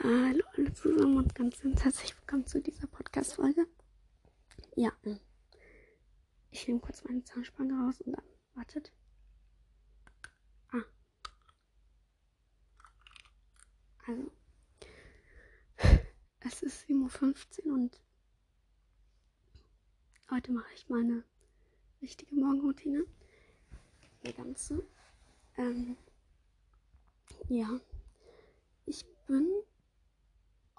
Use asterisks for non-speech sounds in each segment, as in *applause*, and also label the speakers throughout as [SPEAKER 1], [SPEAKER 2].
[SPEAKER 1] Hallo alle zusammen und ganz, herzlich willkommen zu dieser Podcast-Folge. Ja, ich nehme kurz meine Zahnspange raus und dann wartet. Ah. Also, *laughs* es ist 7.15 Uhr und heute mache ich meine richtige Morgenroutine. Die ganze. Ähm, ja, ich bin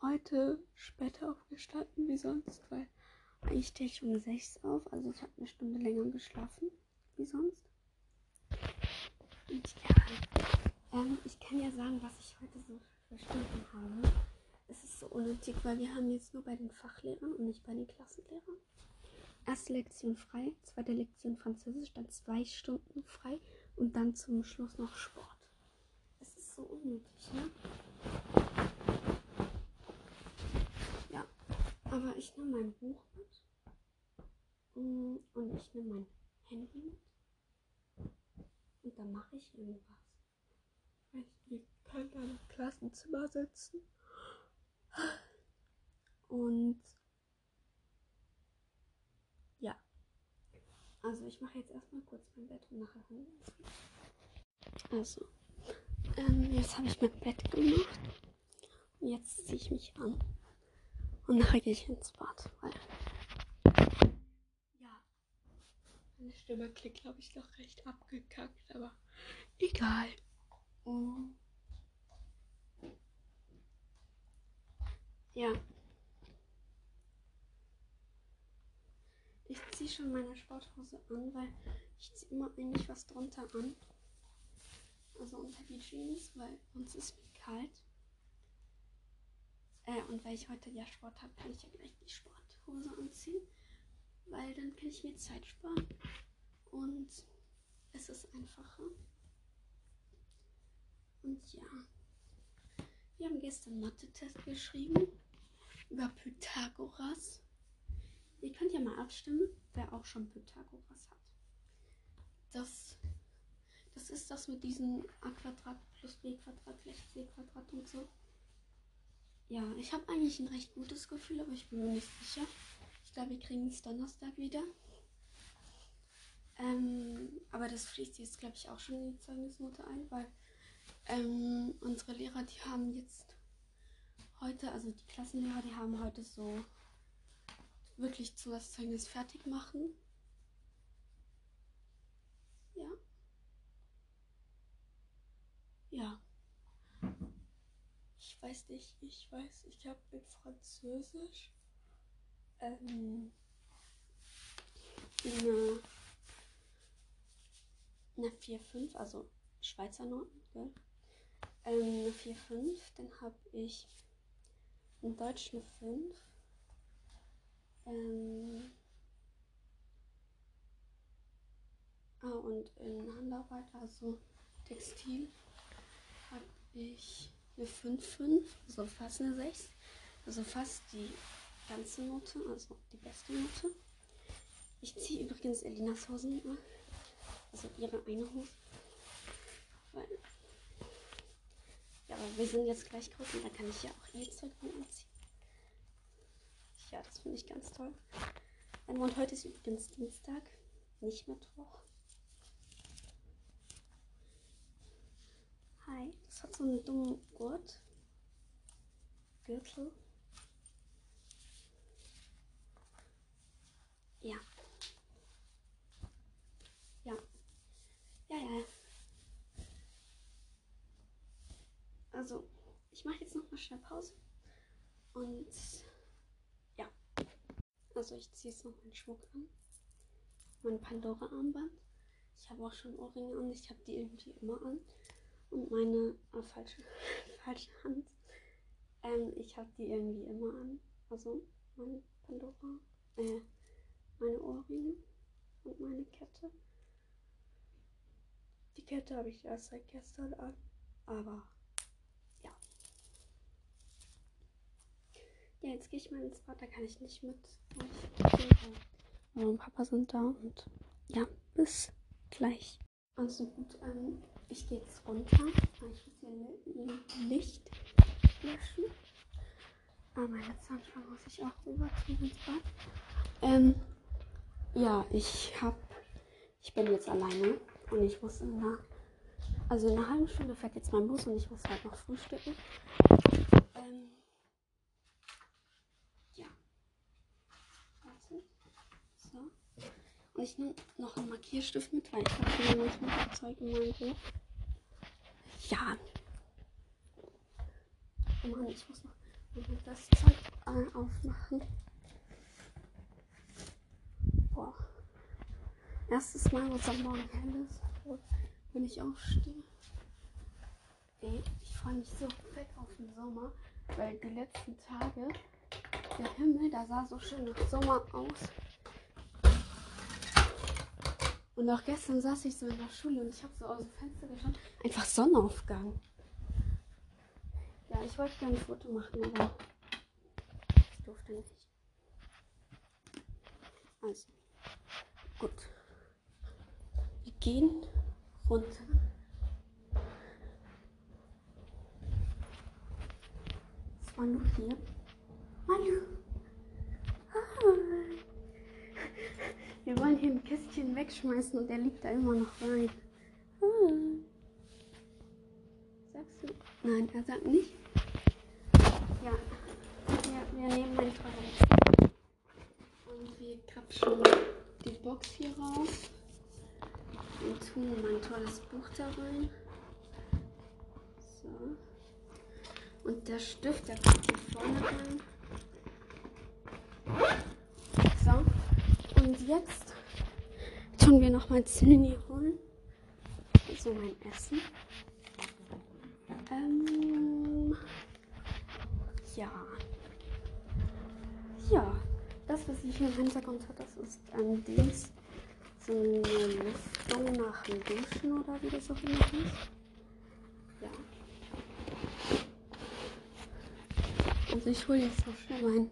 [SPEAKER 1] heute später aufgestanden wie sonst, weil eigentlich stehe ich um 6 auf, also ich habe eine Stunde länger geschlafen wie sonst. Und ja, ähm, ich kann ja sagen, was ich heute so für Stunden habe. Es ist so unnötig, weil wir haben jetzt nur bei den Fachlehrern und nicht bei den Klassenlehrern. Erste Lektion frei, zweite Lektion Französisch, dann zwei Stunden frei und dann zum Schluss noch Sport. Es ist so unnötig, ne? Aber ich nehme mein Buch mit. Mm, und ich nehme mein Handy mit. Und dann mache ich irgendwas. Ich kann da im Klassenzimmer sitzen. Und ja. Also ich mache jetzt erstmal kurz mein Bett und nachher hören Also. Ähm, jetzt habe ich mein Bett gemacht. Und jetzt ziehe ich mich an. Und nachher gehe ich ins Bad, weil. Ja. Meine Stimme klingt, glaube ich, noch recht abgekackt, aber egal. Mhm. Ja. Ich ziehe schon meine Sporthose an, weil ich ziehe immer eigentlich was drunter an. Also unter die Jeans, weil uns ist mir kalt. Äh, und weil ich heute ja Sport habe, kann ich ja gleich die Sporthose anziehen. Weil dann kann ich mir Zeit sparen. Und es ist einfacher. Und ja. Wir haben gestern Mathe-Test geschrieben. Über Pythagoras. Ihr könnt ja mal abstimmen, wer auch schon Pythagoras hat. Das, das ist das mit diesem a Quadrat plus b Quadrat gleich c Quadrat und so. Ja, ich habe eigentlich ein recht gutes Gefühl, aber ich bin mir nicht sicher. Ich glaube, wir kriegen es Donnerstag wieder. Ähm, aber das fließt jetzt, glaube ich, auch schon in die Zeugnisnote ein, weil ähm, unsere Lehrer, die haben jetzt heute, also die Klassenlehrer, die haben heute so wirklich zu das Zeugnis fertig machen. Ja. Ja weiß nicht, ich weiß, ich habe mit Französisch ähm, eine, eine 4-5, also Schweizer Noten, gell? Ähm, eine 4-5, dann habe ich in Deutsch eine 5. Ähm, ah, und in Handarbeit, also Textil, habe ich eine 5-5, also fast eine 6. Also fast die ganze Note, also die beste Note. Ich ziehe übrigens Elinas Hosen immer. Also ihre eine Hose. Weil. Ja, aber wir sind jetzt gleich groß und da kann ich ja auch ihr Zeug anziehen. Ja, das finde ich ganz toll. Und heute ist übrigens Dienstag, nicht Mittwoch. Hi. Das hat so einen dummen Gurt. Gürtel. Ja. Ja. Ja, ja. Also, ich mache jetzt noch mal schnell Pause. Und ja. Also, ich ziehe jetzt noch meinen Schmuck an. Mein Pandora-Armband. Ich habe auch schon Ohrringe an. Ich habe die irgendwie immer an und meine oh, falsche, *laughs* falsche Hand. Ähm, ich habe die irgendwie immer an. Also meine Pandora, äh, meine Ohrringe und meine Kette. Die Kette habe ich erst seit gestern an, aber ja. Ja, jetzt gehe ich mal ins Bad, da kann ich nicht mit euch. Mama und Papa sind da und ja, bis gleich. Also gut, ähm, ich gehe jetzt runter. Ich muss hier Licht löschen. Ah, meine Zahnspange muss ich auch rüber tun ins Bad. Ähm, ja, ich hab. Ich bin jetzt alleine und ich muss in einer. Also in einer halben Stunde fährt jetzt mein Bus und ich muss halt noch frühstücken. Ähm, ja. Warte. So. Und ich nehme noch einen Markierstift mit, weil ich habe manchmal Zeug in meinem Buch. Ja. Oh Mann, ich muss noch das Zeug äh, aufmachen. Boah. Erstes Mal, was am Morgen hell ist, wenn ich aufstehe. Ey, ich freue mich so fett auf den Sommer, weil die letzten Tage, der Himmel, da sah so schön nach Sommer aus. Und auch gestern saß ich so in der Schule und ich habe so aus dem Fenster geschaut. Einfach Sonnenaufgang. Ja, ich wollte gerne ein Foto machen, aber ich durfte nicht. Also, gut. Wir gehen runter. Was war nur hier? Hallo. Hi. Wir wollen hier ein Kästchen wegschmeißen und der liegt da immer noch rein. Sagst du? Nein, er sagt nicht. Ja, wir, wir nehmen mein Toilette. Und wir krapschen die Box hier raus. Und tun mein tolles Buch da rein. So. Und der Stift, der kommt hier vorne rein. Und jetzt tun wir noch mal Zinni holen. So mein Essen. Ähm, ja. Ja. Das, was ich hier im Hintergrund habe, das ist ähm, Dings. So eine Lüftung nach dem Duschen oder wie das auch immer ist. Ja. Also ich hole jetzt noch schnell mein,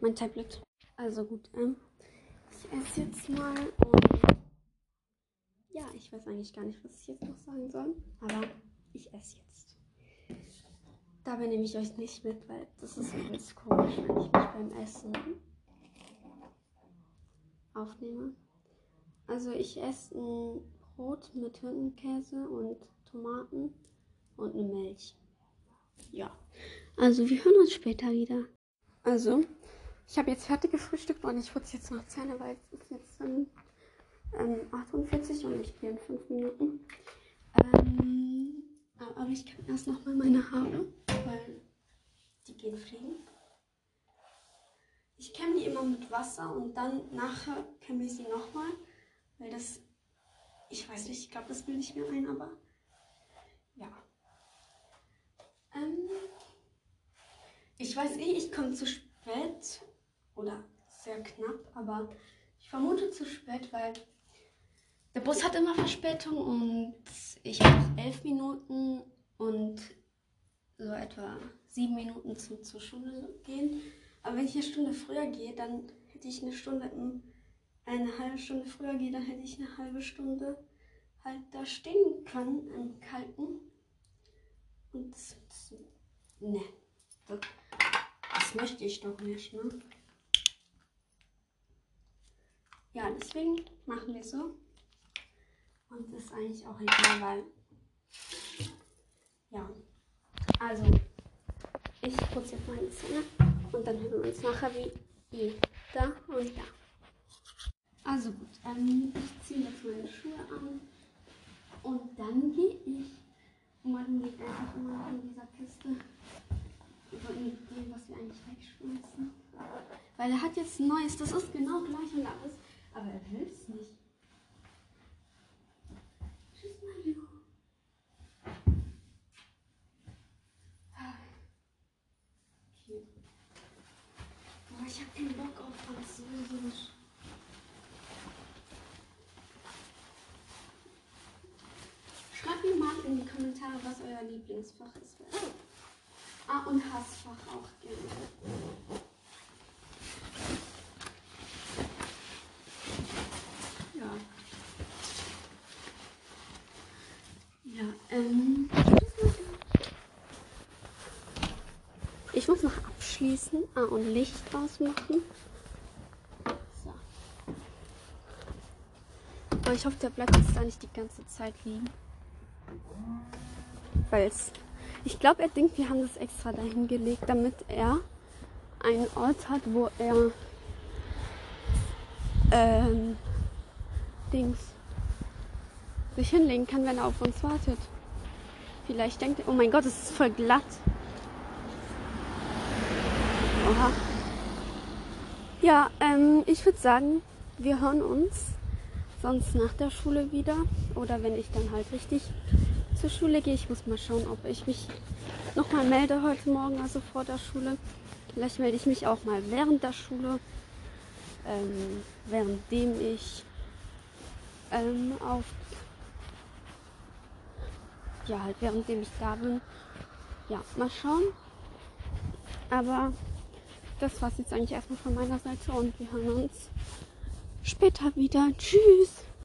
[SPEAKER 1] mein Tablet. Also gut, ähm, ich esse jetzt mal und ja, ich weiß eigentlich gar nicht, was ich jetzt noch sagen soll, aber ich esse jetzt. Dabei nehme ich euch nicht mit, weil das ist übelst komisch, wenn ich mich beim Essen aufnehme. Also ich esse ein Brot mit Hirtenkäse und Tomaten und eine Milch. Ja. Also wir hören uns später wieder. Also, ich habe jetzt fertig gefrühstückt und ich putze jetzt noch Zähne, weil es ist jetzt ähm, 48 und ich gehe in 5 Minuten. Ähm, aber ich kann erst noch mal meine Haare, weil die gehen fliegen. Ich kämme die immer mit Wasser und dann nachher kämme ich sie nochmal, weil das, ich weiß nicht, ich glaube, das will ich mir ein, aber ja. Ähm, ich weiß eh, ich komme zu spät oder sehr knapp, aber ich vermute zu spät, weil der Bus hat immer Verspätung und ich habe elf Minuten und so etwa sieben Minuten zum, zur Schule gehen. Aber wenn ich eine Stunde früher gehe, dann hätte ich eine Stunde, im, eine halbe Stunde früher gehe, dann hätte ich eine halbe Stunde halt da stehen können im Kalten. Und ne, das, das möchte ich doch nicht, ne? Ja, deswegen machen wir so. Und das ist eigentlich auch egal, weil. Ja. Also, ich putze jetzt meine Zähne und dann hören wir uns nachher wie da und da. Also gut, ähm, ich ziehe jetzt meine Schuhe an und dann gehe ich. Man liegt einfach immer in dieser Kiste. So in was wir eigentlich wegschmeißen. Weil er hat jetzt ein neues, das ist genau gleich und alles, aber er will es nicht. ich habe keinen Bock auf Französisch. Schreibt mir mal in die Kommentare, was euer Lieblingsfach ist. Ah, und Hassfach auch gerne. Ja. Ja, ähm. Ich muss noch abschließen. Ah, und Licht ausmachen. So. Ich hoffe, der bleibt jetzt da nicht die ganze Zeit liegen. Weil. Ich glaube, er denkt, wir haben das extra dahin gelegt, damit er einen Ort hat, wo er ähm, Dings sich hinlegen kann, wenn er auf uns wartet. Vielleicht denkt er, oh mein Gott, es ist voll glatt. Oha. Ja, ähm, ich würde sagen, wir hören uns sonst nach der Schule wieder. Oder wenn ich dann halt richtig zur Schule gehe. Ich muss mal schauen, ob ich mich nochmal melde heute Morgen, also vor der Schule. Vielleicht melde ich mich auch mal während der Schule, ähm, währenddem ich ähm, auf ja halt währenddem ich da bin. Ja, mal schauen. Aber das war es jetzt eigentlich erstmal von meiner Seite und wir hören uns später wieder. Tschüss.